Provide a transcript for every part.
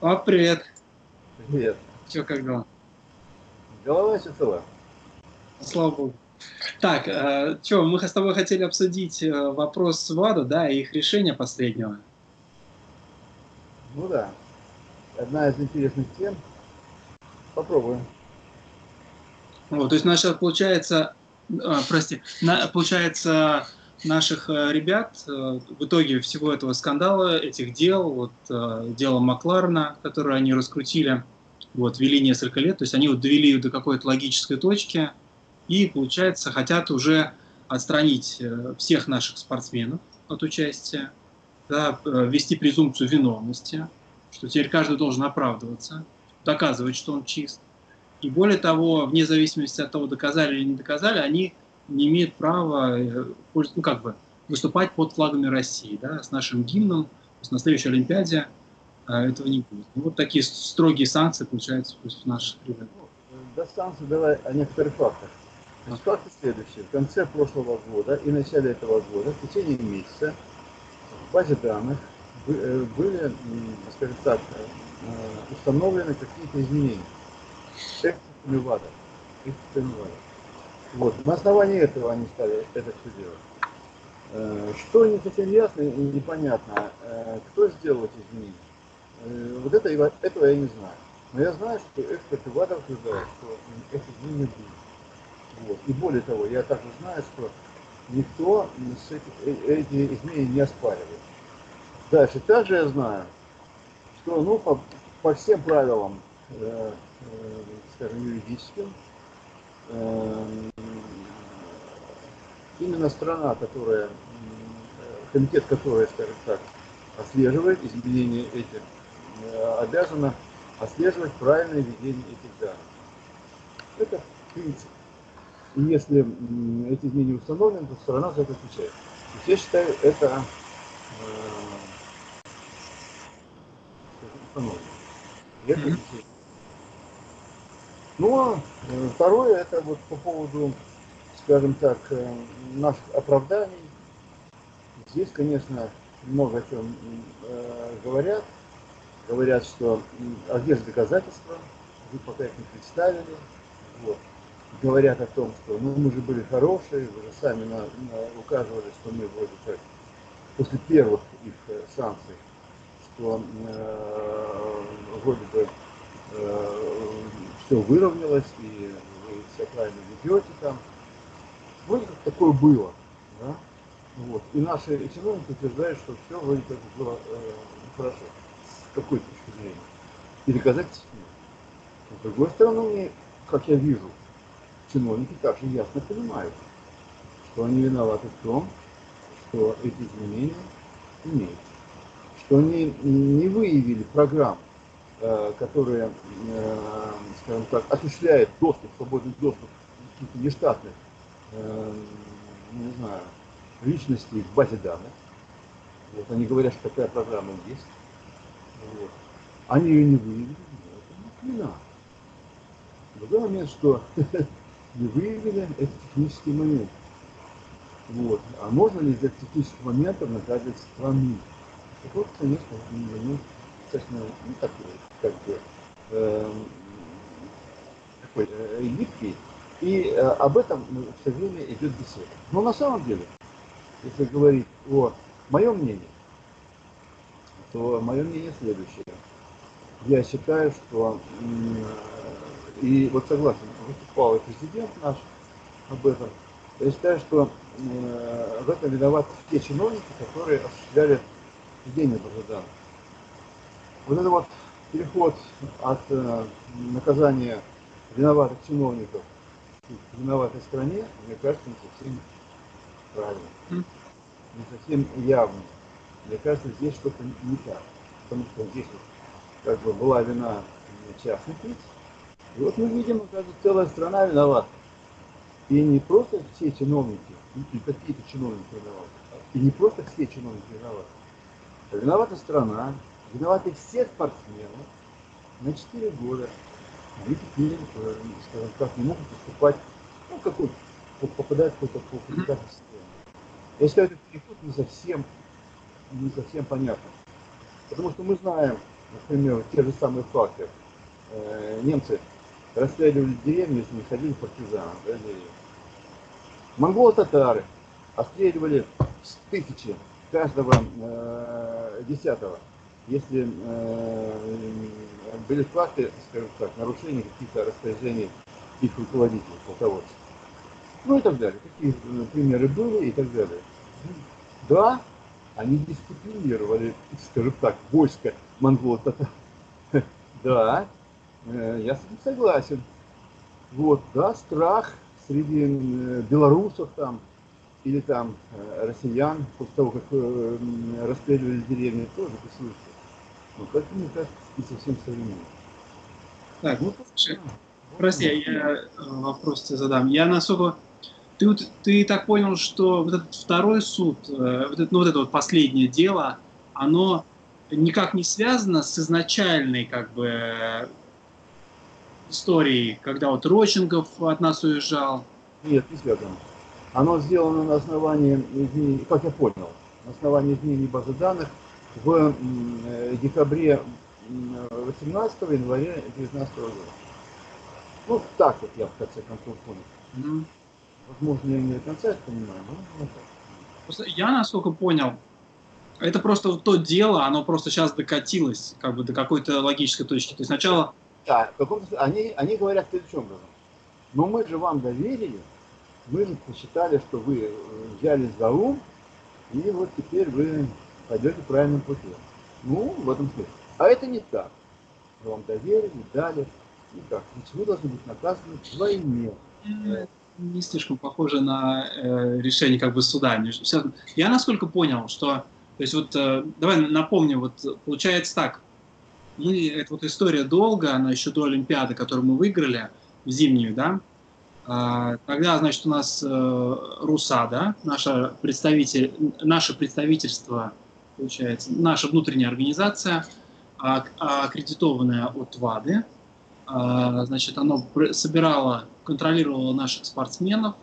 О, привет. Привет. Че, как дела? Голова еще цела. Слава богу. Так, э, что, мы с тобой хотели обсудить э, вопрос ВАДА, да, и их решение последнего. Ну да. Одна из интересных тем. Попробуем. Вот, то есть, наша, получается, а, прости, на, получается, наших э, ребят э, в итоге всего этого скандала, этих дел, вот э, дело Макларена, которое они раскрутили, вот, вели несколько лет, то есть они вот довели до какой-то логической точки и, получается, хотят уже отстранить всех наших спортсменов от участия, да, ввести презумпцию виновности, что теперь каждый должен оправдываться, доказывать, что он чист. И более того, вне зависимости от того, доказали или не доказали, они не имеет права э, ну, как бы, выступать под флагами России, да, с нашим гимном, с настоящей Олимпиаде а, этого не будет. Ну, вот такие строгие санкции получаются в наших ребят. Ну, до санкций давай о некоторых фактах. Значит, факты следующие. В конце прошлого года и начале этого года, в течение месяца, в базе данных э, были, скажем так, установлены какие-то изменения. Экстренный ВАДА. Вот. На основании этого они стали это все делать. Э, что не совсем ясно и непонятно, э, кто сделал эти изменения. Э, вот это, этого я не знаю. Но я знаю, что эксперты ВАДА утверждают, что эти изменения были. Вот. И более того, я также знаю, что никто эти изменения не оспаривает. Дальше, также я знаю, что ну, по, по всем правилам, э, э, скажем, юридическим, именно страна, которая, комитет, который, скажем так, отслеживает изменения этих, э, обязана отслеживать правильное ведение этих данных. Это принцип. И если эти изменения установлены, то страна за это отвечает. То есть я считаю, это э, установлено. Это mm-hmm. Ну, а э, второе, это вот по поводу, скажем так, э, наших оправданий. Здесь, конечно, много о чем э, говорят. Говорят, что а где же доказательства? Вы пока их не представили. Вот. Говорят о том, что ну, мы же были хорошие, вы же сами на, на, указывали, что мы вроде как после первых их санкций, что э, вроде бы э, все выровнялось, и вы все правильно ведете там. Вроде как такое было. Да? Вот. И наши чиновники утверждают, что все вроде как было э, хорошо. С какой точки зрения. И доказательств нет. С другой стороны, как я вижу, чиновники также ясно понимают, что они виноваты в том, что эти изменения имеются. Что они не выявили программу Э, которые, э, скажем так, осуществляет доступ, свободный доступ каких-то нештатных, э, ну, не знаю, личностей в базе данных. Вот, они говорят, что такая программа есть. Вот. Они ее не выявили, это не вина. Другой момент, что не выявили, это технический момент. Вот. А можно ли из этих технических моментов наказывать страну? Так вот, конечно, не достаточно, ну, так, как бы, э, такой э, и э, об этом все время идет беседа. Но на самом деле, если говорить о моем мнении, то мое мнение следующее. Я считаю, что, и вот согласен, выступал и президент наш об этом, я считаю, что э, в этом виноваты те чиновники, которые осуществляли ведение базы вот это вот переход от э, наказания виноватых чиновников к виноватой стране, мне кажется, не совсем правильно, не совсем явно. Мне кажется, здесь что-то не так. Потому что здесь вот как бы была вина частных лиц. И вот мы видим, как целая страна виновата. И не просто все чиновники, и какие-то чиновники виноваты, и не просто все чиновники виноваты. А виновата страна, Виноваты все спортсмены на 4 года. Они э, скажем так, не могут поступать, ну, какой попадать в какую-то квалификацию систему. Я считаю, этот переход не совсем, не совсем понятно. Потому что мы знаем, например, те же самые факты. Э, немцы расстреливали деревню, если не ходили партизаны. Да, Монголо-татары обстреливали с тысячи каждого э, десятого, если э, были факты, скажем так, нарушения каких-то распоряжений их руководителей, полководцев. Ну и так далее. Такие э, примеры были и так далее. Да, они дисциплинировали, скажем так, войско монголо-татар. Да, э, я с этим согласен. Вот, да, страх среди белорусов там, или там россиян, после того, как расстреливали деревни, тоже присутствует. Но как мне кажется, не совсем современно. Так, ну, слушай, прости, я вопрос тебе задам. Я насколько ты, ты так понял, что вот этот второй суд, э, вот это, ну, вот это вот последнее дело, оно никак не связано с изначальной как бы историей, когда вот Роченков от нас уезжал? Нет, не связано. Оно сделано на основании, как я понял, на основании изменений базы данных в э, декабре 18 января 19 года. Ну, так вот я в конце концов понял. Mm-hmm. Возможно, я не до конца это понимаю, но вот Просто я, насколько понял, это просто вот то дело, оно просто сейчас докатилось как бы до какой-то логической точки. То есть сначала... Да, они, они говорят следующим образом. Но мы же вам доверили, мы посчитали, что вы э, взяли за ум, и вот теперь вы пойдете правильным путем. Ну, в этом смысле. А это не так. Мы вам доверили, дали. Никак. Значит, вы должны быть наказаны вдвойне не слишком похоже на э, решение как бы суда. Я насколько понял, что, то есть вот, э, давай напомню, вот получается так, мы, это вот история долго, она еще до Олимпиады, которую мы выиграли, в зимнюю, да, а, тогда, значит, у нас э, РУСА, да, наше, представитель, наше представительство, получается, наша внутренняя организация, а, аккредитованная от ВАДы, а, значит, оно собирало контролировала наших спортсменов.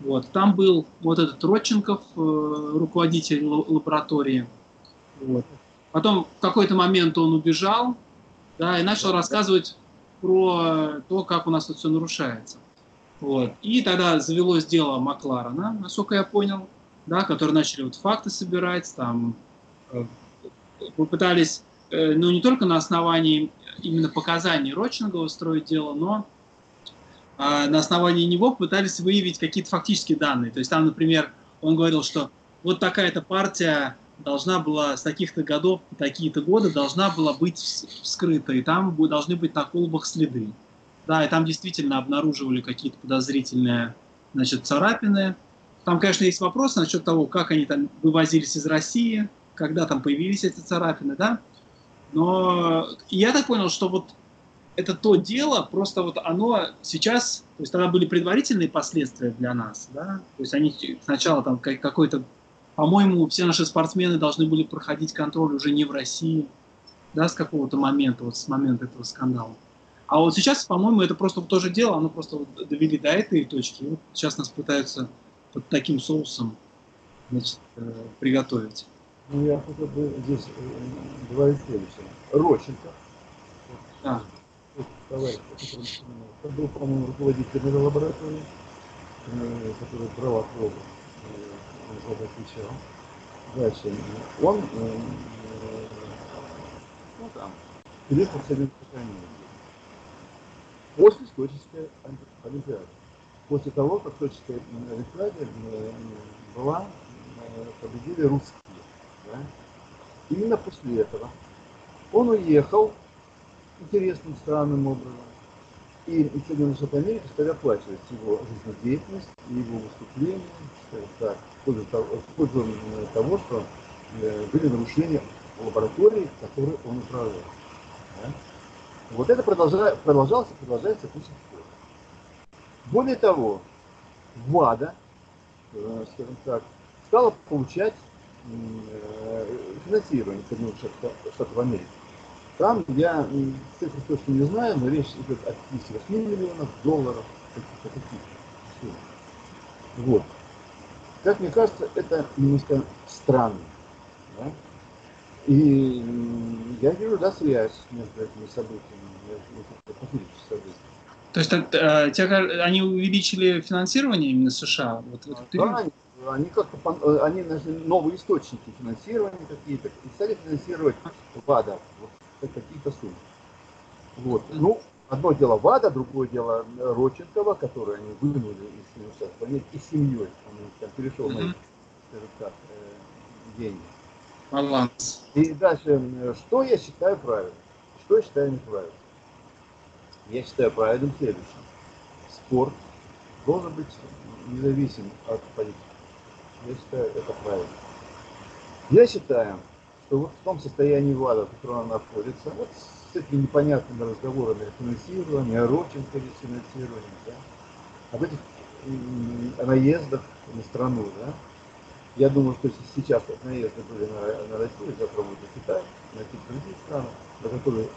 Вот. Там был вот этот Родченков, э, руководитель лаборатории. Вот. Потом в какой-то момент он убежал да, и начал рассказывать про то, как у нас тут все нарушается. Вот. И тогда завелось дело Макларена, насколько я понял, да, которые начали вот факты собирать, там э, попытались, э, ну, не только на основании именно показаний Рочингова строить дело, но а, на основании него пытались выявить какие-то фактические данные. То есть там, например, он говорил, что вот такая-то партия должна была с таких-то годов, такие-то годы должна была быть вскрыта, и там должны быть на колбах следы. Да, и там действительно обнаруживали какие-то подозрительные значит, царапины. Там, конечно, есть вопрос насчет того, как они там вывозились из России, когда там появились эти царапины, да. Но я так понял, что вот это то дело, просто вот оно сейчас, то есть тогда были предварительные последствия для нас, да, то есть они сначала там какой-то, по-моему, все наши спортсмены должны были проходить контроль уже не в России, да, с какого-то момента, вот с момента этого скандала. А вот сейчас, по-моему, это просто то же дело, оно просто вот довели до этой точки, и вот сейчас нас пытаются под таким соусом значит, э, приготовить. Ну, я хотел бы здесь э, говорить следующее. Рощенко. А товарищ, который был, по-моему, руководителем лаборатории, э, который брал пробы, он за это отвечал. Дальше. Он, э, ну там, в Советскую Америку. После Сочинской Олимпиады. После того, как Олимпиаде э, была, победили русские. Да? Именно после этого он уехал интересным, странным образом. И Соединенные Штаты Америки стали оплачивать его жизнедеятельность его выступления, так, в пользу, пользу того, что э, были нарушения в лаборатории, которые он управлял. Вот это продолжалось, продолжалось и продолжается до сих пор. Более того, ВАДА, э, скажем так, стала получать э, финансирование Соединенных Штатов Америки. Там я цифры точно не знаю, но речь идет о 58 миллионов долларов, каких-то таких Вот. Как мне кажется, это немножко странно. Да? И Я вижу, да, связь между этими событиями, между событиями. То есть э, те, они увеличили финансирование именно США? Вот, вот да, они, они как-то они нашли новые источники финансирования какие-то и стали финансировать ВАДА вот, какие-то суммы. Вот. Ну, одно дело ВАДА, другое дело Роченкова, который они вынули из Союза, и семьей. Он там перешел mm-hmm. на, скажем так, э, деньги. Баланс. И дальше, что я считаю правильным, что я считаю неправильным. Я считаю правильным следующим. Спорт должен быть независим от политики. Я считаю это правильно. Я считаю, что вот в том состоянии ВАДА, в котором она находится, вот с этими непонятными разговорами о финансировании, о Роченкове финансировании, да, об этих наездах на страну, да, я думаю, что сейчас вот наезды были на, на Россию, завтра будет на Китай, на какие-то другие страны, на которые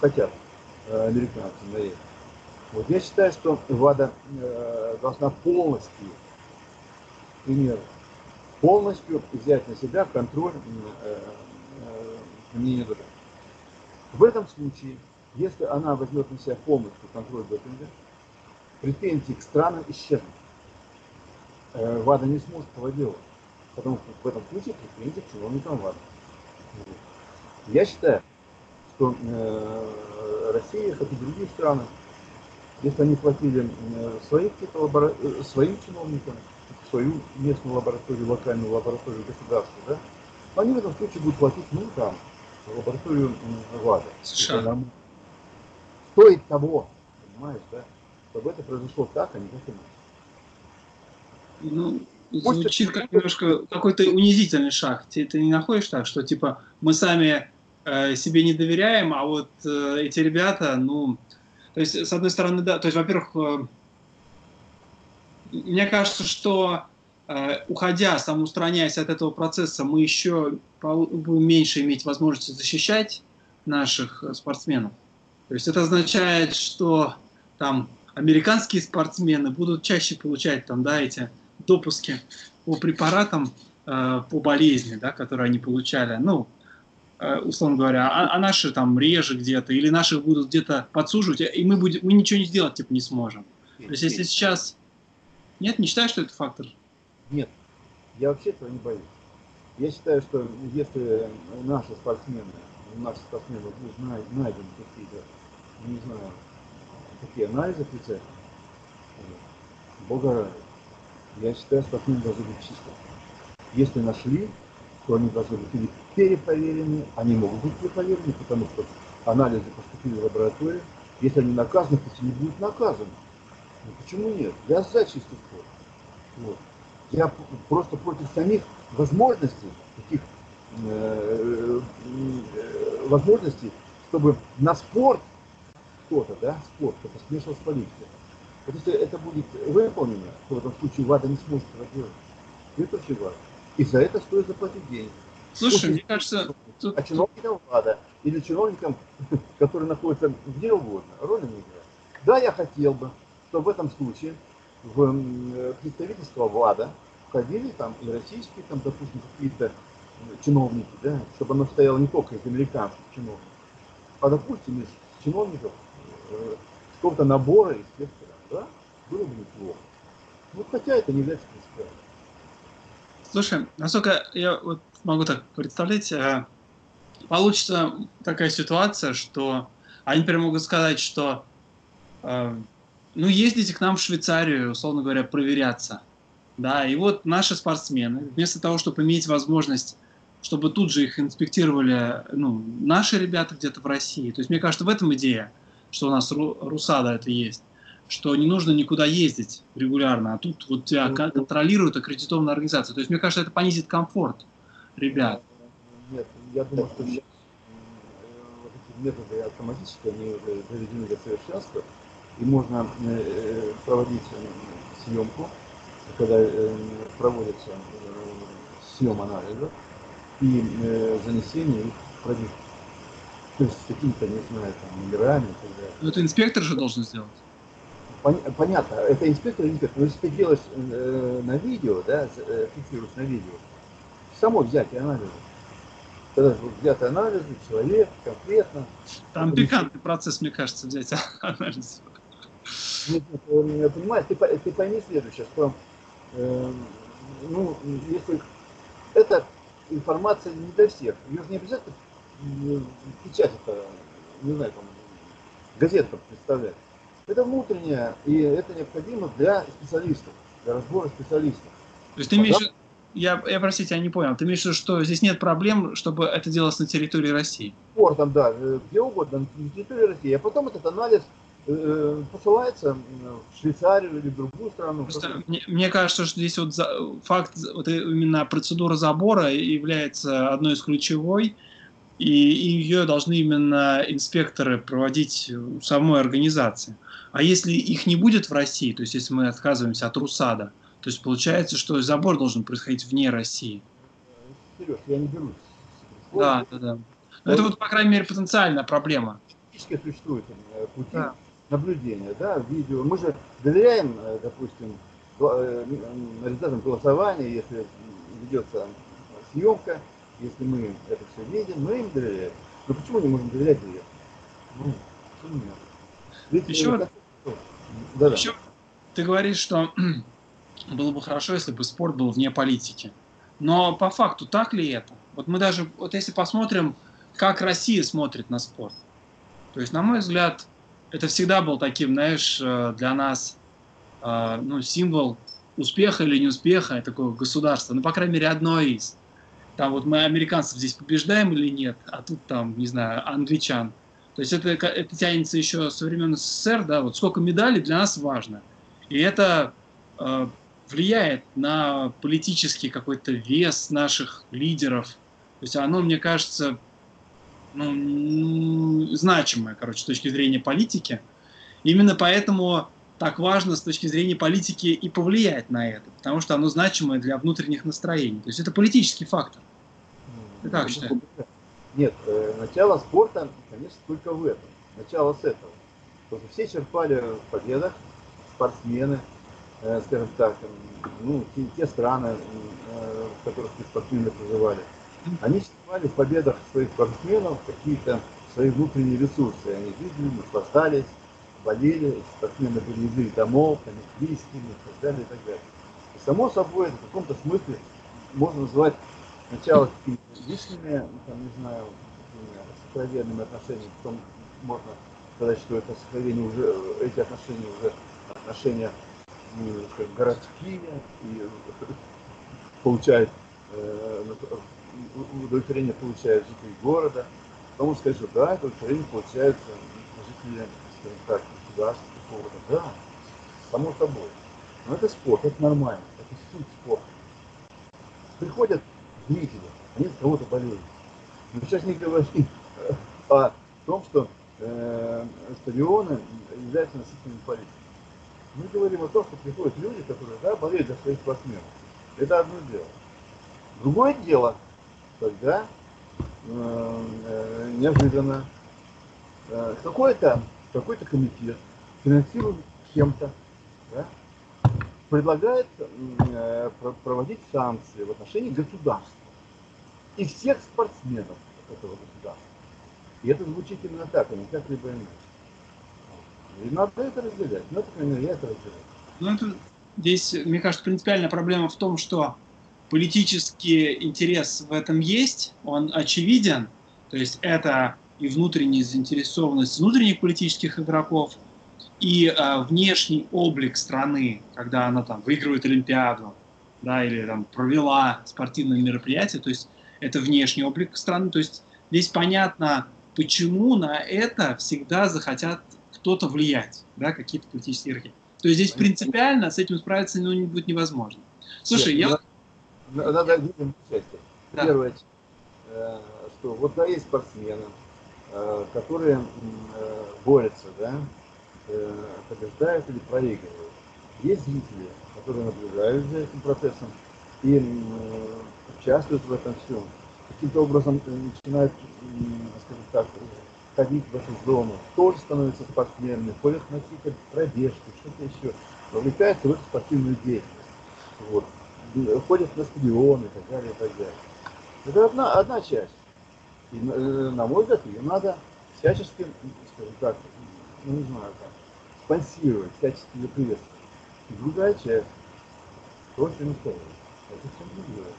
хотят э, американцы наехать. Вот я считаю, что ВАДА э, должна полностью, пример, полностью взять на себя контроль э, э, мнения. В этом случае, если она возьмет на себя полностью контроль допинга, претензии к странам исчезнут. Э, ВАДА не сможет этого делать. Потому что в этом случае претензии к чиновникам важны. Я считаю, что Россия, как и другие страны, если они платили. Э, своим чиновникам, свою местную лабораторию, локальную лабораторию государства, да, они в этом случае будут платить, ну, там, лабораторию ВАДА. США. Стоит того, понимаешь, да, чтобы это произошло так, а не как иначе. Ну, звучит как немножко какой-то унизительный шаг. Ты, ты не находишь так, что типа мы сами э, себе не доверяем, а вот э, эти ребята, ну, то есть с одной стороны, да, то есть, во-первых, э, мне кажется, что э, уходя, самоустраняясь от этого процесса, мы еще будем меньше иметь возможности защищать наших спортсменов. То есть это означает, что там американские спортсмены будут чаще получать там, да, эти допуски по препаратам э, по болезни, да, которые они получали, ну, э, условно говоря, а, а наши там реже где-то, или наши будут где-то подсуживать, и мы, будем, мы ничего не сделать типа не сможем. То есть если сейчас... Нет, не считаешь, что это фактор? Нет, я вообще этого не боюсь. Я считаю, что если наши спортсмены, наши спортсмены будут найдены какие-то, не знаю, такие анализы отрицательные, Бога ради, я считаю, отныне должны быть чисто. Если нашли, то они должны быть или перепроверены, они могут быть перепроверены, потому что анализы поступили в лабораторию. Если они наказаны, пусть они будут наказаны. Ну, почему нет? Я за чистый спорт. Вот. Я просто против самих возможностей, таких э, э, возможностей, чтобы на спорт кто-то, да, спорт, это смешивал с политикой. Вот если это будет выполнено, то в этом случае ВАДА не сможет это делать. Это очень важно. И за это стоит заплатить деньги. Слушай, Пусть мне кажется... Тут... А чиновникам ВАДА или чиновникам, которые находятся где угодно, роли не играет. Да, я хотел бы, чтобы в этом случае в представительство ВАДА входили там и российские, там, допустим, какие-то чиновники, да, чтобы оно стояло не только из американских чиновников, а, допустим, из чиновников э, какого-то набора из тех да, было бы неплохо. Ну, хотя это не является принципиальным. Слушай, насколько я вот могу так представлять, э, получится такая ситуация, что они прям могут сказать, что э, ну, ездите к нам в Швейцарию, условно говоря, проверяться. Да, и вот наши спортсмены, вместо того, чтобы иметь возможность, чтобы тут же их инспектировали, ну, наши ребята где-то в России. То есть, мне кажется, в этом идея, что у нас РУСАДА это есть что не нужно никуда ездить регулярно, а тут вот тебя ну, контролирует аккредитованная организация. То есть, мне кажется, это понизит комфорт ребят. Нет, я думаю, что сейчас вот эти методы автоматически, они доведены до совершенства, и можно э, проводить э, съемку, когда э, проводится съем анализа и занесение их в продукт. То есть какими-то, не знаю, там, номерами и так далее. Но это инспектор же должен сделать понятно, это инспектор инспектор, но если ты делаешь э, на видео, да, фиксируешь на видео, само взять и анализы. когда взяты анализы, человек конкретно. Там пикантный процесс, мне кажется, взять анализ. Нет, нет, понимаешь, ты, ты пойми следующее, что э, ну, если эта информация не для всех, ее же не обязательно печать это, не знаю, там, газета представлять. Это внутреннее, и это необходимо для специалистов, для разбора специалистов. То есть ты имеешь, я, я, простите, я не понял. Ты имеешь в виду, что здесь нет проблем, чтобы это делалось на территории России? Спортом, да, э, где угодно, на территории России. А потом этот анализ посылается в Швейцарию или в другую страну. Просто мне, мне кажется, что здесь вот за, факт, вот именно процедура забора является одной из ключевой, и, и ее должны именно инспекторы проводить в самой организации. А если их не будет в России, то есть если мы отказываемся от РУСАДА, то есть получается, что забор должен происходить вне России. Сереж, я не берусь. Да, да, да. Но это вот, по крайней мере, потенциальная проблема. Существуют э, пути да. Наблюдения, да, видео. Мы же доверяем, э, допустим, э, результатам голосования, если ведется съемка, если мы это все видим, мы им доверяем. Но почему не можем доверять ей? Ну, почему нет? Ведь еще, это... да, еще да. ты говоришь, что было бы хорошо, если бы спорт был вне политики. Но по факту так ли это? Вот мы даже, вот если посмотрим, как Россия смотрит на спорт. То есть, на мой взгляд, это всегда был таким, знаешь, э, для нас э, ну, символ успеха или неуспеха такого государства. Ну, по крайней мере, одно из. Там вот мы американцев здесь побеждаем или нет, а тут там, не знаю, англичан. То есть это, это тянется еще со времен СССР, да, вот сколько медалей для нас важно. И это э, влияет на политический какой-то вес наших лидеров. То есть оно, мне кажется, ну, значимое, короче, с точки зрения политики. Именно поэтому так важно с точки зрения политики и повлиять на это, потому что оно значимое для внутренних настроений. То есть это политический фактор. Ты как считаешь? Нет, э, начало спорта, конечно, только в этом. Начало с этого. Потому что все черпали в победах, спортсмены, Э, скажем так, ну, те, те страны, э, в которых спортсмены проживали, они черпали в победах своих спортсменов какие-то свои внутренние ресурсы. Они видели, наслаждались, болели, спортсмены были еды домов, они близкими и так далее, и так далее. И само собой, это в каком-то смысле можно назвать сначала какими-то личными, ну, там, не знаю, сокровенными отношениями, потом можно сказать, что это сокровение уже, эти отношения уже отношения как городские и получает э, удовлетворение получают жители города. Потому сказать, что да, удовлетворение получают жители, скажем так, государства какого-то. Да, само собой. Но это спорт, это нормально, это суть спорта. Приходят зрители, они с кого-то болеют. Мы сейчас не говорим о том, что э, стадионы являются носителями политики. Мы говорим о том, что приходят люди, которые да, болеют за своих спортсменов. Это одно дело. Другое дело, когда э, э, неожиданно э, какой-то какой комитет, финансируемый кем-то, да, предлагает э, проводить санкции в отношении государства и всех спортсменов этого государства. И это звучит именно так, а не как-либо иначе. И надо это разделять. Ну, это, мере, я это разделяю. Ну, это, здесь, мне кажется, принципиальная проблема в том, что политический интерес в этом есть, он очевиден, то есть это и внутренняя заинтересованность внутренних политических игроков, и э, внешний облик страны, когда она там выигрывает Олимпиаду, да, или там провела спортивное мероприятие, то есть это внешний облик страны, то есть здесь понятно, почему на это всегда захотят кто-то влиять, да, какие-то политические игроки. То есть здесь принципиально с этим справиться ну, будет невозможно. Слушай, Нет, я... Надо видим участие. Да. Первое, э, что вот да, есть спортсмены, э, которые э, борются, да, побеждают или проигрывают. Есть зрители, которые наблюдают за этим процессом и участвуют в этом всем. Каким-то образом начинают, скажем так, ходить в эту зону, тоже становятся спортсменами, ходят на какие-то пробежки, что-то еще, вовлекаются в эту спортивную деятельность. Вот. Ходят на стадионы и так далее, и так далее. Это одна, одна часть. И, э, на мой взгляд, ее надо всячески, скажем так, ну не знаю как, спонсировать, всячески ее приветствовать. И другая часть, то, что не сказал, это все другое.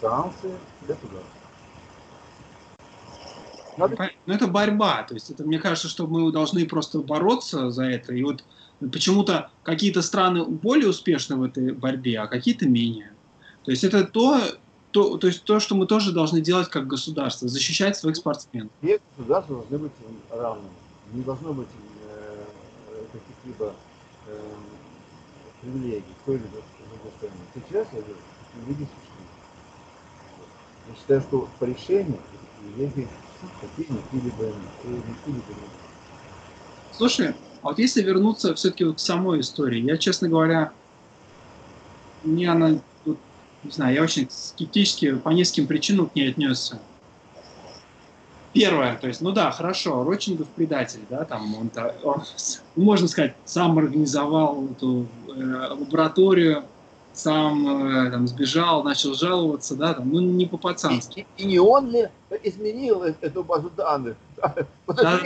Санкции государства. Надо... Ну, это борьба. То есть, это, мне кажется, что мы должны просто бороться за это. И вот почему-то какие-то страны более успешны в этой борьбе, а какие-то менее. То есть, это то, то, то, есть то, что мы тоже должны делать как государство, защищать своих спортсменов. Все государства должны быть равными. Не должно быть э, каких-либо э, привилегий той или другой стороне. Сейчас я говорю, привилегии существуют. Я считаю, что по решению привилегии Слушай, а вот если вернуться все-таки вот к самой истории, я, честно говоря, мне она, вот, не знаю, я очень скептически по нескольким причинам к ней отнесся. Первое, то есть, ну да, хорошо, Рочингов предатель, да, там он, он, можно сказать, сам организовал эту э, лабораторию, сам э, там, сбежал, начал жаловаться, да, там, ну не по-пацански. И, и, не он ли изменил э, эту базу данных? Да,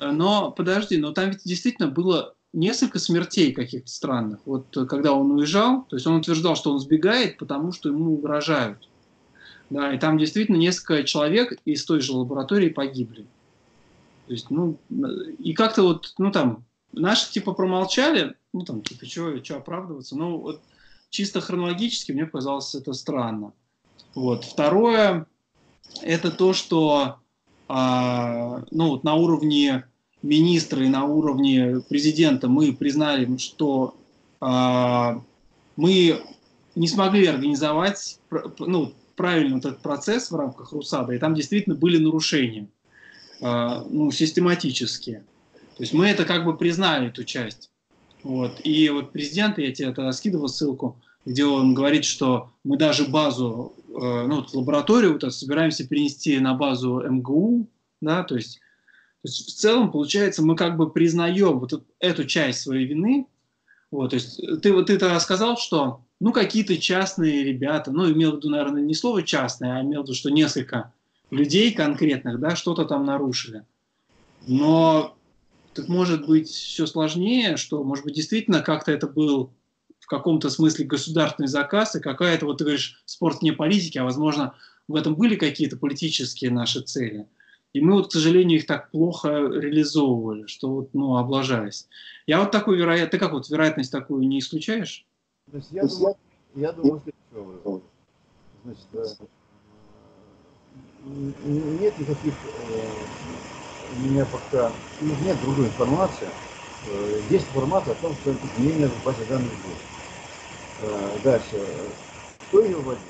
но подожди, но там ведь действительно было несколько смертей каких-то странных. Вот э, когда он уезжал, то есть он утверждал, что он сбегает, потому что ему угрожают. Да, и там действительно несколько человек из той же лаборатории погибли. То есть, ну, и как-то вот, ну там, наши типа промолчали, ну там, типа, что оправдываться, ну вот чисто хронологически мне показалось это странно. Вот. Второе, это то, что ну, вот на уровне министра и на уровне президента мы признали, что а, мы не смогли организовать ну, правильно этот процесс в рамках РУСАДА, и там действительно были нарушения, а, ну, систематические. То есть мы это как бы признали, эту часть. Вот. И вот президент, я тебе тогда скидывал ссылку, где он говорит, что мы даже базу, ну, вот лабораторию вот, собираемся перенести на базу МГУ, да, то есть, то есть в целом, получается, мы как бы признаем вот эту часть своей вины, вот, то есть ты вот ты тогда сказал, что ну какие-то частные ребята, ну имел в виду, наверное, не слово частное, а имел в виду, что несколько людей конкретных, да, что-то там нарушили. Но так может быть все сложнее, что, может быть, действительно как-то это был в каком-то смысле государственный заказ, и какая-то, вот ты говоришь, спорт не политики, а, возможно, в этом были какие-то политические наши цели. И мы, вот, к сожалению, их так плохо реализовывали, что вот, ну, облажались. Я вот такую вероятность, ты как вот вероятность такую не исключаешь? Есть я, думаю, я думаю, что Значит, э, нет никаких э, у меня пока нет другой информации. Э, есть информация о том, что изменения в базе данных будет. Э, дальше. Кто ее вводил?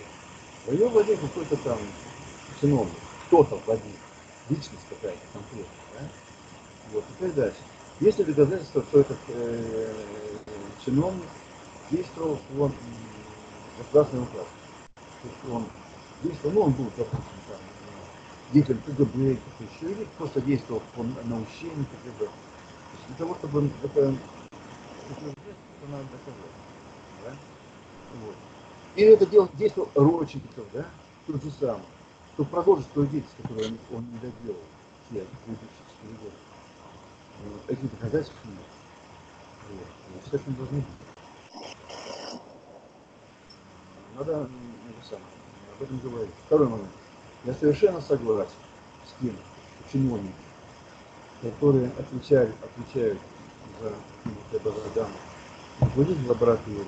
Ее вводил какой-то там чиновник. Кто-то вводил. Личность какая-то конкретная. Да? Вот. Теперь дальше. Есть ли доказательства, что этот э, чиновник действовал по государственному указу? То есть он действовал, ну он был, допустим, там, деятель КГБ, кто еще, или просто действовал по наущению КГБ. Для того, чтобы это, это надо доказать. Да? Вот. И это дело, действовал Рочников, да, тот же самый, чтобы продолжить свою деятельность, которую он, он не доделал все предыдущие годы. Этих доказательств нет. Вот. Я считаю, что должны быть. Надо это самое, об этом говорить. Второй момент. Я совершенно согласен с тем, чиновники, которые отвечают, отвечают за это данных, вводить в лабораторию,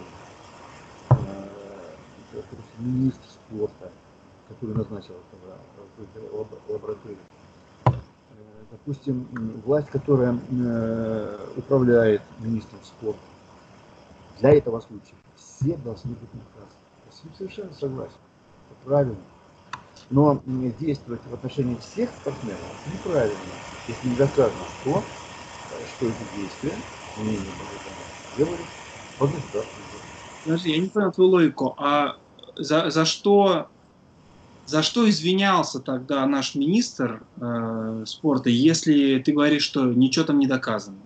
министр спорта, который назначил лабораторию, э, допустим, власть, которая э, управляет министром спорта, для этого случая все должны быть наказаны. Я с ним совершенно согласен. Это правильно. Но действовать в отношении всех спортсменов неправильно, если не доказано, что, что эти действия, мнение делали по. Подожди, я не понял твою логику. А за, за что за что извинялся тогда наш министр э, спорта, если ты говоришь, что ничего там не доказано?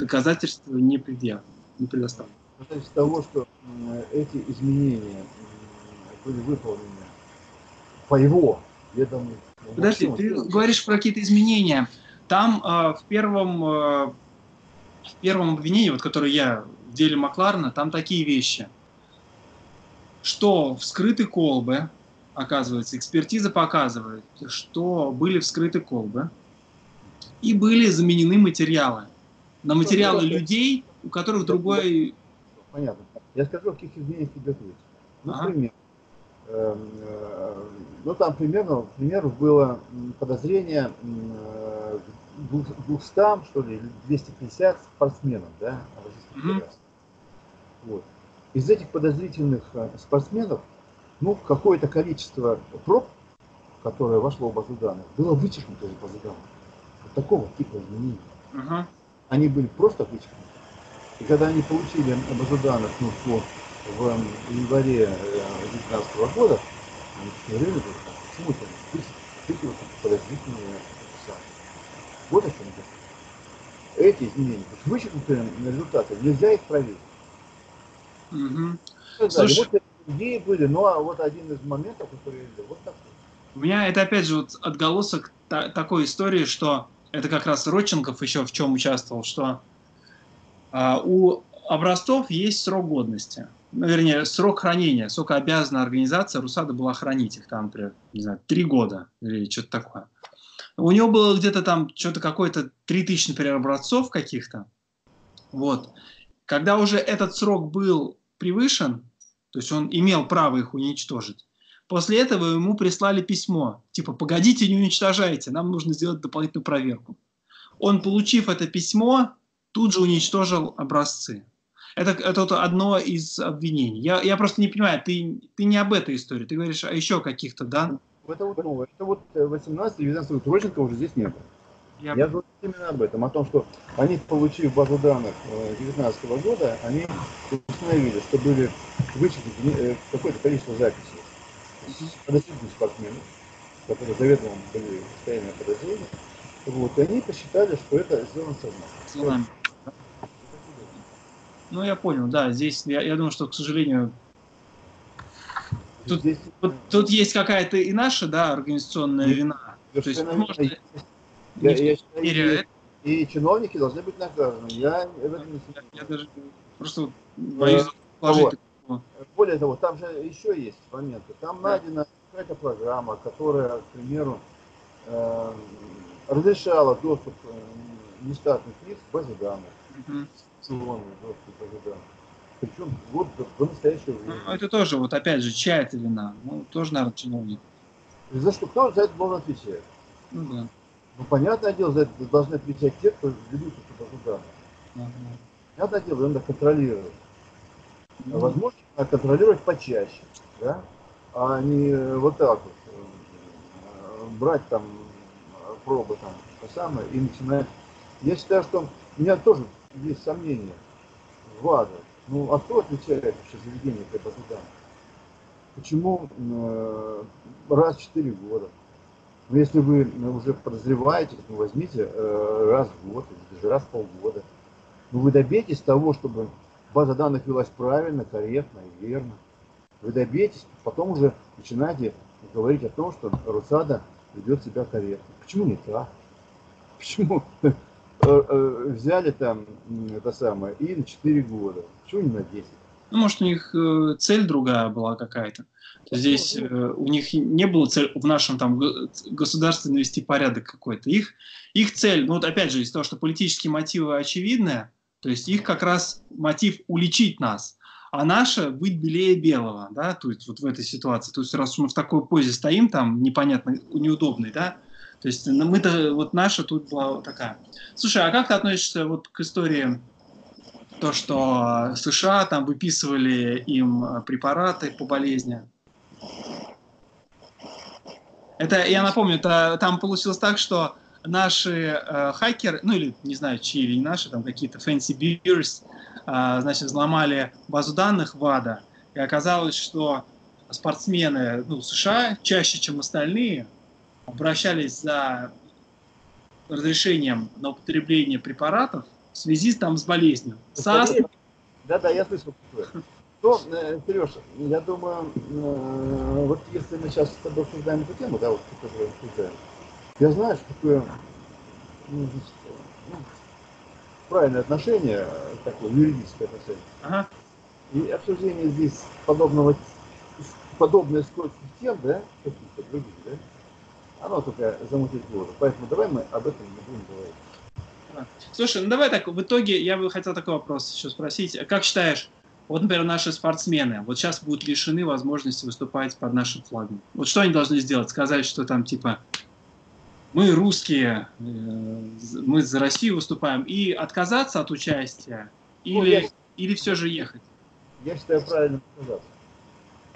Доказательства не предъявлены, не предоставлены. Из того, что эти изменения были выполнены по его ведомый. Подожди, ты говоришь про какие-то изменения. Там э, в первом э, в первом обвинении, вот которое я в деле Макларна, там такие вещи, что вскрыты колбы, оказывается, экспертиза показывает, что были вскрыты колбы и были заменены материалы на материалы ну, людей, у которых другой... Понятно. Я скажу, в каких изменениях идет речь. Например, ага. Эм, э, ну там примерно, примеру, было подозрение 200, что ли, 250 спортсменов, да, mm-hmm. Вот. Из этих подозрительных э, спортсменов, ну, какое-то количество проб, которое вошло в базу данных, было вычеркнуто из базы данных. Вот такого типа изменений. Uh-huh. Они были просто вычеркнуты. И когда они получили базу данных ну, по, в январе 2019 э, года, они говорили, почему это вычеркнуты подозрительные вот о чем это. Эти изменения, вычеркнутые результаты, нельзя их проверить. Угу. Слушай, вот идеи были, но вот один из моментов, который я видел, вот такой. У меня это опять же вот отголосок та- такой истории, что это как раз Родченков еще в чем участвовал, что а, у образцов есть срок годности. Ну, вернее, срок хранения, сколько обязана организация, Русада была хранить их там, например, не знаю, три года или что-то такое. У него было где-то там что-то какое-то 3000, например, образцов каких-то. Вот. Когда уже этот срок был превышен, то есть он имел право их уничтожить, после этого ему прислали письмо, типа, погодите, не уничтожайте, нам нужно сделать дополнительную проверку. Он, получив это письмо, тут же уничтожил образцы. Это, это одно из обвинений. Я, я просто не понимаю, ты, ты не об этой истории, ты говоришь о еще каких-то, да? Это вот новое. Это вот 18-19 год Рощенко уже здесь не было. Я, Я говорю именно об этом, о том, что они, получив базу данных 2019 э, года, они установили, что были вычислить э, какое-то количество записей. Подозрительных спортсменов, которые заведомо были в состоянии подозрения, вот, и они посчитали, что это сделано сознательно. Ну, я понял, да, здесь, я, я думаю, что, к сожалению, Тут, Здесь... вот, тут есть какая-то и наша, да, организационная вина. То есть, может, я, я считаю, и, и чиновники должны быть наказаны. Я, я, я даже просто боюсь положить. Вот. Более того, там же еще есть моменты. Там да. найдена какая-то программа, которая, к примеру, э, разрешала доступ э, нештатных лиц к базе данных. Угу. Доступ к базе данных. Причем вот до, до настоящего времени. Ну, это тоже, вот опять же, чья это вина? Ну, тоже, наверное, чиновник. За что кто за это должен отвечать? Ну да. Ну, понятное дело, за это должны отвечать те, кто ведут это туда. Ага. Понятное дело, надо контролировать. Ну. Возможно, надо контролировать почаще, да? а не вот так вот э, брать там пробы там, то самое, и начинать. Я считаю, что у меня тоже есть сомнения ВАДА. Ну, а кто отвечает вообще заведение базу Почему э, раз в 4 года? Ну, если вы ну, уже подозреваете, ну, возьмите э, раз в год, или даже раз в полгода. Ну, вы добейтесь того, чтобы база данных велась правильно, корректно и верно. Вы добейтесь, потом уже начинаете говорить о том, что Русада ведет себя корректно. Почему не так? Почему Э, э, взяли там это самое и на 4 года. Почему не на 10? Ну, может, у них э, цель другая была какая-то. Здесь у них не было цель в нашем там государстве навести порядок какой-то. Их, их цель, ну вот опять же, из того, что политические мотивы очевидны, то есть их как раз мотив уличить нас, а наша быть белее белого, да, то есть вот в этой ситуации. То есть раз мы в такой позе стоим, там непонятно, неудобный, да, то есть ну, мы-то, вот наша тут была такая. Слушай, а как ты относишься вот к истории, то, что США там выписывали им э, препараты по болезни? Это, я напомню, это, там получилось так, что наши э, хакеры, ну или не знаю, чьи или не наши, там какие-то fancy beers, э, значит, взломали базу данных ВАДА, и оказалось, что спортсмены ну, США чаще, чем остальные, обращались за разрешением на употребление препаратов в связи там, с болезнью. САС. Да, да, я слышал. Ну, э, Сереж, я думаю, э, вот если мы сейчас с тобой обсуждаем эту тему, да, вот которую обсуждаем, я знаю, что такое ну, ну, правильное отношение, такое юридическое отношение. Ага. И обсуждение здесь подобного, подобной скорости тем, да, каких-то других, да, оно только замутит воду. Поэтому давай мы об этом не будем говорить. Слушай, ну давай так, в итоге я бы хотел такой вопрос еще спросить. Как считаешь, вот, например, наши спортсмены вот сейчас будут лишены возможности выступать под нашим флагом. Вот что они должны сделать? Сказать, что там типа мы русские, э, мы за Россию выступаем, и отказаться от участия, или, ну, я, или все же ехать? Я считаю правильно отказаться.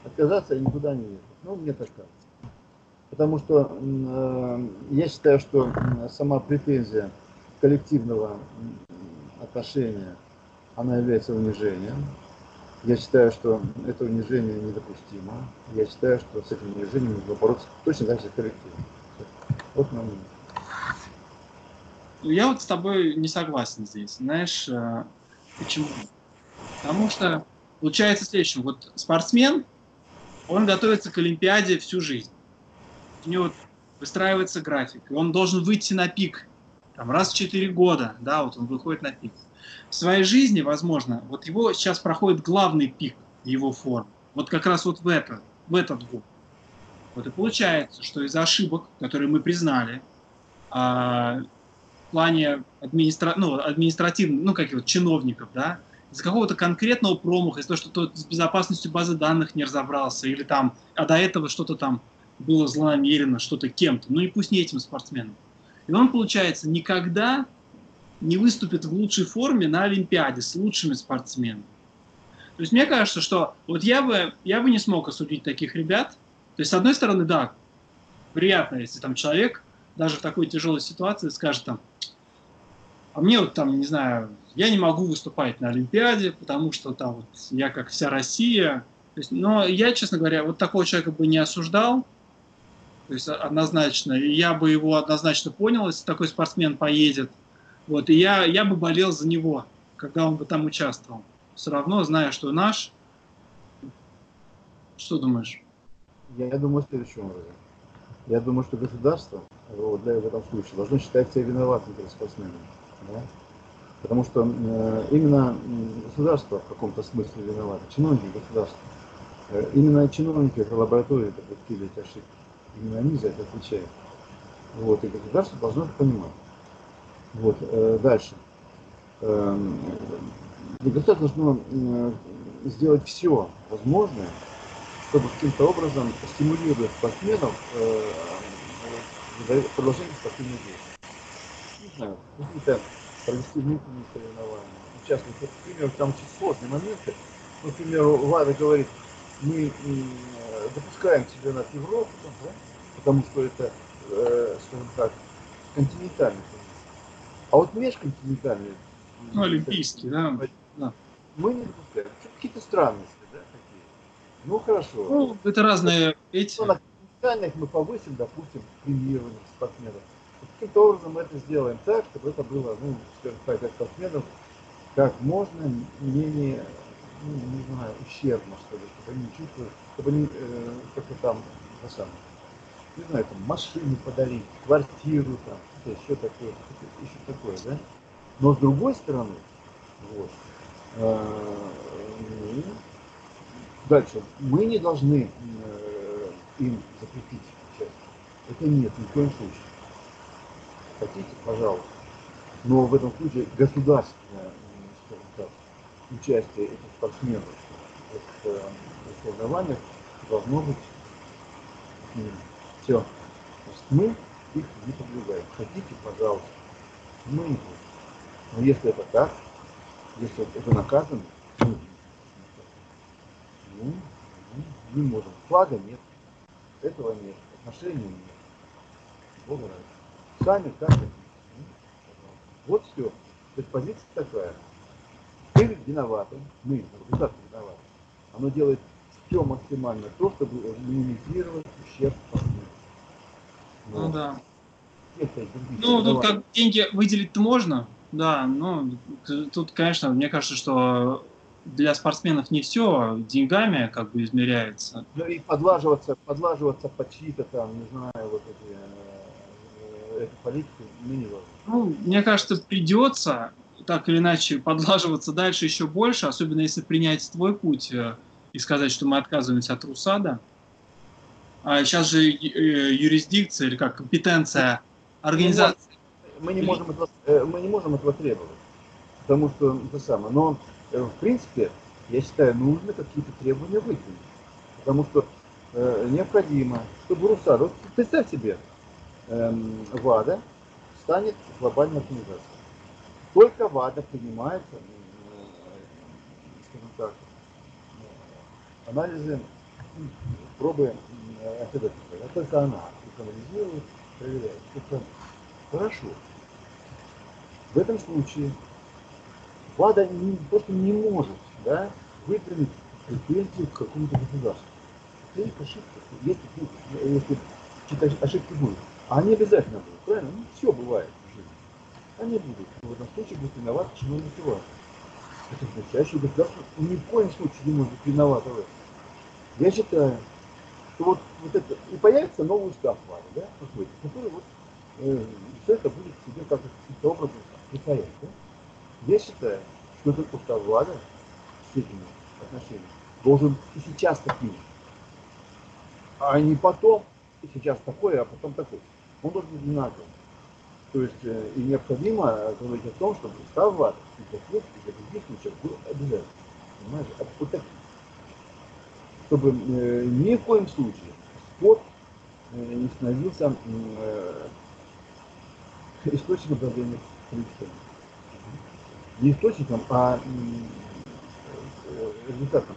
Отказаться и никуда не ехать. Ну, мне так кажется. Потому что э, я считаю, что сама претензия коллективного отношения, она является унижением. Я считаю, что это унижение недопустимо. Я считаю, что с этим унижением нужно бороться точно так же коллективно. Вот мое мнение. Я вот с тобой не согласен здесь. Знаешь, э, почему? Потому что получается следующее. Вот спортсмен, он готовится к Олимпиаде всю жизнь. У него выстраивается график, и он должен выйти на пик там, раз в 4 года, да, вот он выходит на пик. В своей жизни, возможно, вот его сейчас проходит главный пик его форм. Вот как раз вот в, это, в этот год. Вот и получается, что из-за ошибок, которые мы признали, а, в плане администра... ну, административных, ну, как вот чиновников, да, из-за какого-то конкретного промаха, из-за того, что тот с безопасностью базы данных не разобрался, или там, а до этого что-то там было злонамеренно, что-то кем-то, ну и пусть не этим спортсменом. И он, получается, никогда не выступит в лучшей форме на Олимпиаде с лучшими спортсменами. То есть мне кажется, что вот я бы, я бы не смог осудить таких ребят, то есть, с одной стороны, да, приятно, если там человек даже в такой тяжелой ситуации скажет там, а мне вот там, не знаю, я не могу выступать на Олимпиаде, потому что там вот я как вся Россия. То есть, но я, честно говоря, вот такого человека бы не осуждал, то есть однозначно, и я бы его однозначно понял, если такой спортсмен поедет. Вот, и я, я бы болел за него, когда он бы там участвовал. Все равно, зная, что наш. Что думаешь? Я думаю, следующим образом. Я думаю, что государство вот, для, в этом случае должно считать себя виноватым перед спортсменами. Да? Потому что э, именно государство в каком-то смысле виновато, чиновники государства. Э, именно чиновники в лаборатории допустили эти ошибки. Именно они за это отвечают. Вот, и государство должно это понимать. Вот, э, дальше. Э, государство должно э, сделать все возможное, чтобы каким-то образом стимулировать спортсменов э, э, продолжение спортивной деятельности. Не знаю, какие-то провести внутренние соревнования. Вот, например, там очень сложные моменты. Например, Лада говорит, мы допускаем чемпионат Европы, да, потому что это, э, скажем так, континентальный А вот межконтинентальный ну, олимпийский, да. да. Мы не допускаем. Какие-то странности. Ну хорошо. Ну, это разные эти. Ну, на континентальных мы повысим, допустим, премьерных спортсменов. Каким-то образом мы это сделаем так, чтобы это было, ну, скажем так, для спортсменов как можно менее, ну, не знаю, ущербно, что ли, чтобы они чувствовали, чтобы они э, как-то там, на самом не знаю, там, машину подарить, квартиру, там, что еще такое, еще такое, да? Но с другой стороны, вот, э, Дальше. Мы не должны э, им запретить участие. Это нет, ни в коем случае. Хотите, пожалуйста. Но в этом случае государственное скажем так, участие этих спортсменов в э, соревнованиях должно быть все. мы их не продвигаем. Хотите, пожалуйста. Мы не будем. Но если это так, если это наказано, ну, не можем. Флага нет, этого нет, отношений нет. Бога ради. Сами как. Вот все. То есть позиция такая. Мы виноваты, мы, государство виноваты. Оно делает все максимально то, чтобы минимизировать ущерб партнеру. Ну, ну да. Ну, тут как деньги выделить-то можно, да, но тут, конечно, мне кажется, что для спортсменов не все деньгами как бы измеряется. Ну и подлаживаться, подлаживаться под чьи-то там, не знаю, вот эти, э, эту политику мы не должны. Ну, мне кажется, придется так или иначе подлаживаться дальше еще больше, особенно если принять твой путь э, и сказать, что мы отказываемся от РУСАДА. А сейчас же э, юрисдикция или как компетенция организации. Мы не можем этого, э, мы не можем этого требовать, потому что это самое. Но в принципе, я считаю, нужно какие-то требования выкинуть, потому что э, необходимо, чтобы РУСАДА, вот представь себе, э, ВАДА станет глобальной организацией. Только ВАДА принимает, э, скажем так, анализы, пробы антидопинга. А только она анализирует, проверяет. Это хорошо. В этом случае ВАДА не, просто не может да, выдвинуть претензию к какому-то государству. Это их ошибка. Если, если какие-то ошибки будут. А они обязательно будут, правильно? Ну, все бывает в жизни. Они будут. Но в этом случае будет виноват чиновники ВАДА. Это означает, что государство ни в коем случае не может быть виновато в этом. Я считаю, что вот, вот это, и появится новый устав ВАДА, да, какой-то, который вот э, все это будет себе как-то образом притворять. Да? Я считаю, что этот устав ВАДА с этими отношениями должен и сейчас таким, а не потом, и сейчас такой, а потом такой. Он должен быть одинаковым. То есть э, и необходимо говорить о том, чтобы устав ВАДА и тех, и других случаев был обязательно. Понимаешь? Вот так чтобы э, ни в коем случае спорт э, не становился э, источником давления количества. Не источником, а результатом.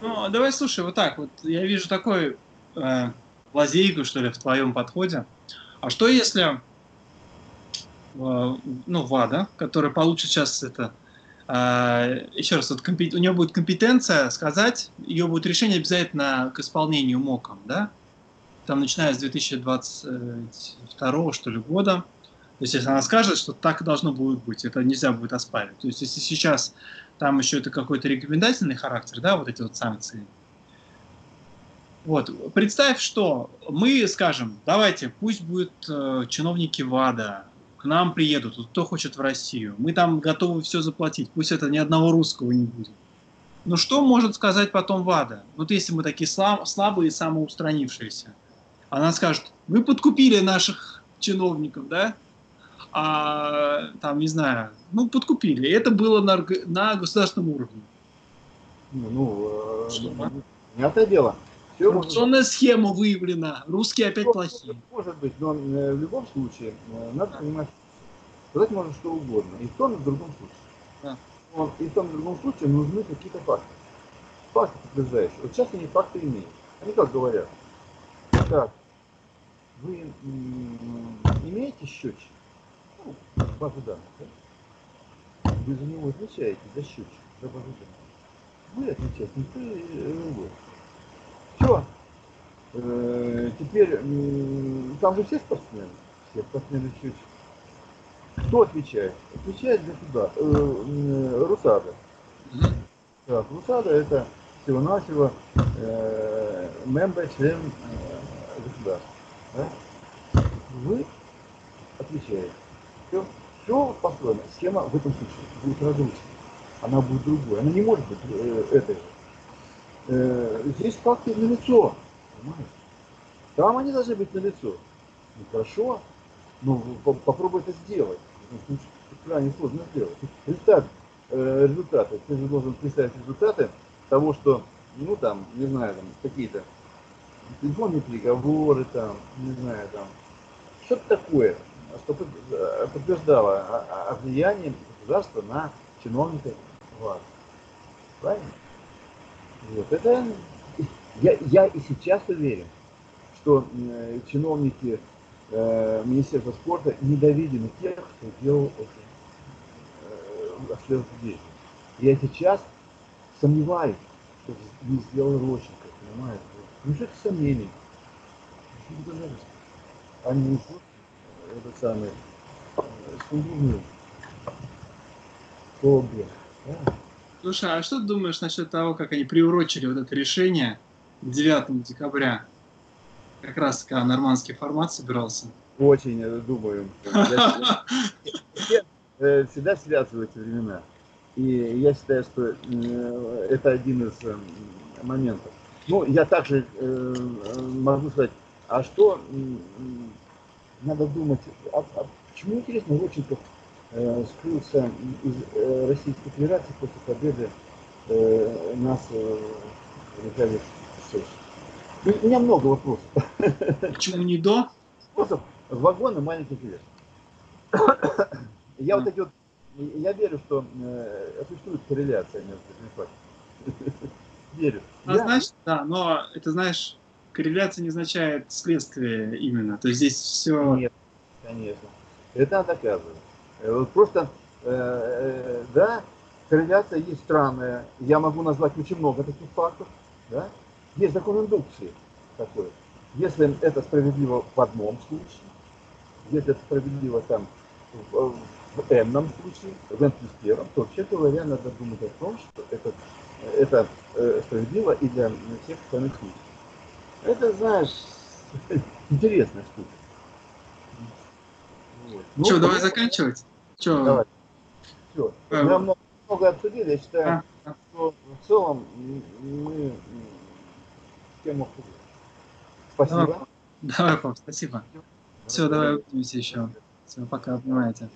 Ну, давай слушай, вот так вот. Я вижу такой э, лазейку, что ли, в твоем подходе. А что если, э, ну, ВАДА, который получит сейчас это еще раз, вот, у него будет компетенция сказать, ее будет решение обязательно к исполнению МОКом, да? Там начиная с 2022 что ли года. То есть, если она скажет, что так должно будет быть, это нельзя будет оспаривать. То есть, если сейчас там еще это какой-то рекомендательный характер, да, вот эти вот санкции. Вот, представь, что мы скажем, давайте, пусть будут э, чиновники ВАДА, к нам приедут, кто хочет в Россию. Мы там готовы все заплатить, пусть это ни одного русского не будет. Но что может сказать потом ВАДА? Вот если мы такие слаб, слабые и самоустранившиеся. Она скажет, вы подкупили наших чиновников, да? А там, не знаю, ну, подкупили. Это было на, на государственном уровне. Ну, ну что, э, понятное дело. Коррупционная схема выявлена. Русские опять плохие. Может быть, но э, в любом случае э, надо понимать, сказать можно что угодно. И в том, и в другом случае. Да. И в том, и в другом случае нужны какие-то факты. Факты подтверждающие. Вот сейчас они факты имеют. Они как говорят. Так, вы имеете счетчик? Ну, базу данных, да? Вы за него отвечаете, за счетчик, за базу данных. Вы отвечаете, никто другой. Все. Э, теперь, там же все спортсмены, все спортсмены чуть. Кто отвечает? Отвечает за суда, э, Русада. Так, Русада это всего-навсего э, мембер, член э, государства. Да? Вы отвечаете. Все, все построено. Схема в этом случае будет разрушена. Она будет другой. Она не может быть э, этой же э, здесь факты на лицо. Там они должны быть на лицо. Ну хорошо, ну попробуй это сделать. Ну, крайне сложно сделать. Результат, э, результаты. Ты же должен представить результаты того, что, ну там, не знаю, там какие-то телефонные переговоры, там, не знаю, там, что-то такое, что подтверждало о, о государства на чиновников власти. Правильно? Вот. Это я, я и сейчас уверен, что э, чиновники э, Министерства спорта недовидены тех, кто делал это, э, деятельность. Я сейчас сомневаюсь, что не сделал Рощенко, понимаете? Ну что это сомнений? Они не это самое, сундуны, колбе, да? Слушай, а что ты думаешь насчет того, как они приурочили вот это решение к 9 декабря? Как раз когда нормандский формат собирался. Очень э, думаю. Я э, всегда связываю эти времена. И я считаю, что э, это один из моментов. Ну, я также могу сказать, а что надо думать, а, а почему, интересно, э, скрылся из э, Российской Федерации после победы э, нас э, Михаил ну, У меня много вопросов. Почему не до? Вопросов. Вагон и маленький билет. Я вот эти вот, я верю, что э, существует корреляция между этими фактами. Верю. А я... значит, да, но это знаешь, корреляция не означает следствие именно. То есть здесь все... Нет, конечно. Это надо доказывать. Э, вот просто, э, э, да, корреляция есть странная. Я могу назвать очень много таких фактов. Да? Есть закон индукции такой. Если это справедливо в одном случае, если это справедливо там в, в n случае, в n плюс первом, то вообще говоря, надо думать о том, что это, это э, справедливо и для всех остальных случаев. Это, знаешь, интересная штука. Вот. Ну, Что, давай заканчивать? Что? Давай. Все. А, мы много, много обсудили. Я считаю, а, а. что в целом мы тему обсудили. Спасибо. Давай, давай пап, спасибо. Все, давай увидимся еще. Все, пока, обнимайте.